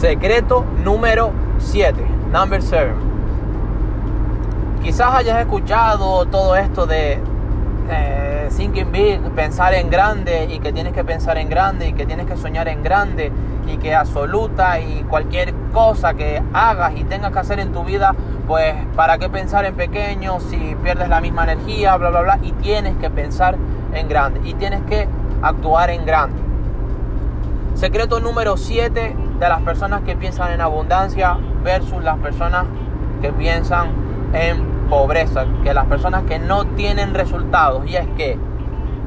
Secreto número 7. Number 7. Quizás hayas escuchado todo esto de eh, thinking big, pensar en grande y que tienes que pensar en grande y que tienes que soñar en grande y que absoluta y cualquier cosa que hagas y tengas que hacer en tu vida, pues para qué pensar en pequeño si pierdes la misma energía, bla, bla, bla, y tienes que pensar en grande y tienes que actuar en grande. Secreto número 7 de las personas que piensan en abundancia versus las personas que piensan en pobreza, que las personas que no tienen resultados. Y es que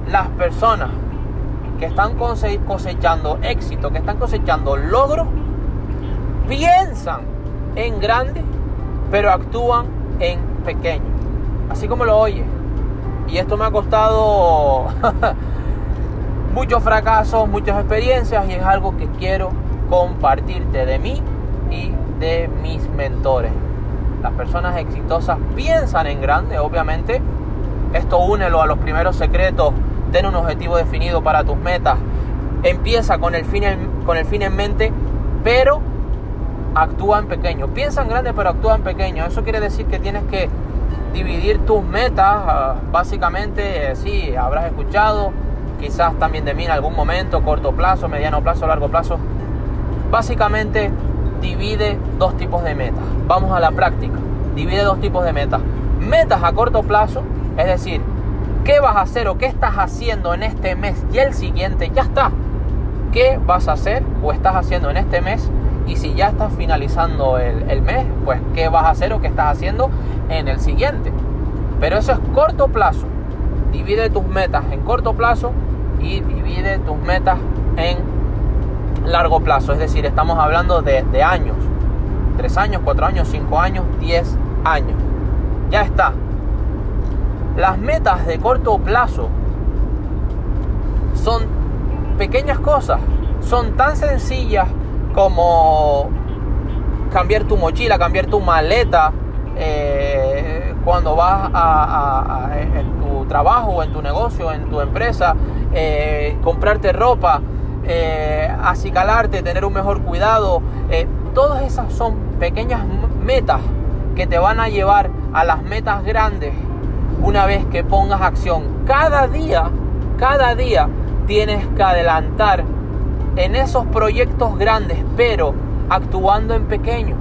las personas que están cosechando éxito, que están cosechando logro, piensan en grande, pero actúan en pequeño. Así como lo oye. Y esto me ha costado muchos fracasos, muchas experiencias y es algo que quiero compartirte de mí y de mis mentores. Las personas exitosas piensan en grande, obviamente. Esto únelo a los primeros secretos. Ten un objetivo definido para tus metas. Empieza con el fin en, con el fin en mente, pero actúa en pequeño. Piensa en grande, pero actúa en pequeño. Eso quiere decir que tienes que dividir tus metas. Ah, básicamente, eh, sí, habrás escuchado, quizás también de mí en algún momento, corto plazo, mediano plazo, largo plazo Básicamente divide dos tipos de metas. Vamos a la práctica. Divide dos tipos de metas. Metas a corto plazo, es decir, qué vas a hacer o qué estás haciendo en este mes y el siguiente, ya está. ¿Qué vas a hacer o estás haciendo en este mes? Y si ya estás finalizando el, el mes, pues qué vas a hacer o qué estás haciendo en el siguiente. Pero eso es corto plazo. Divide tus metas en corto plazo y divide tus metas en largo plazo, es decir, estamos hablando de, años, 3 años, 4 años, 5 años, 10 años. Ya está. Las metas de corto plazo son pequeñas cosas, son tan sencillas como cambiar tu mochila, cambiar tu maleta eh, cuando vas a, en tu trabajo, en tu negocio, en tu empresa, eh, comprarte ropa, eh, acicalarte, tener un mejor cuidado. Eh, todas esas son pequeñas metas que te van a llevar a las metas grandes una vez que pongas acción. Cada día, cada día tienes que adelantar en esos proyectos grandes, pero actuando en pequeño.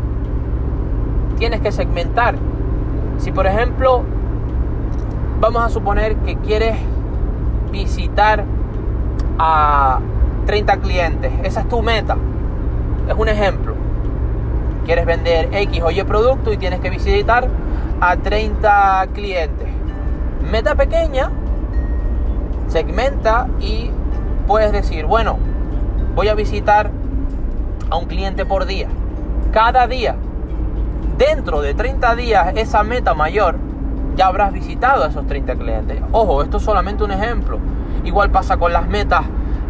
Tienes que segmentar. Si por ejemplo, vamos a suponer que quieres visitar a 30 clientes. Esa es tu meta. Es un ejemplo. Quieres vender X o Y producto y tienes que visitar a 30 clientes. Meta pequeña, segmenta y puedes decir, bueno, voy a visitar a un cliente por día. Cada día. Dentro de 30 días, esa meta mayor, ya habrás visitado a esos 30 clientes. Ojo, esto es solamente un ejemplo. Igual pasa con las metas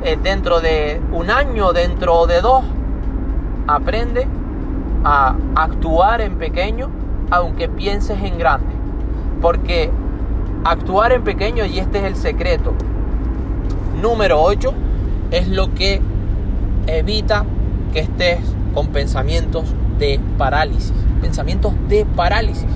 eh, dentro de un año, dentro de dos, aprende a actuar en pequeño aunque pienses en grande. Porque actuar en pequeño, y este es el secreto, número 8, es lo que evita que estés con pensamientos de parálisis. Pensamientos de parálisis.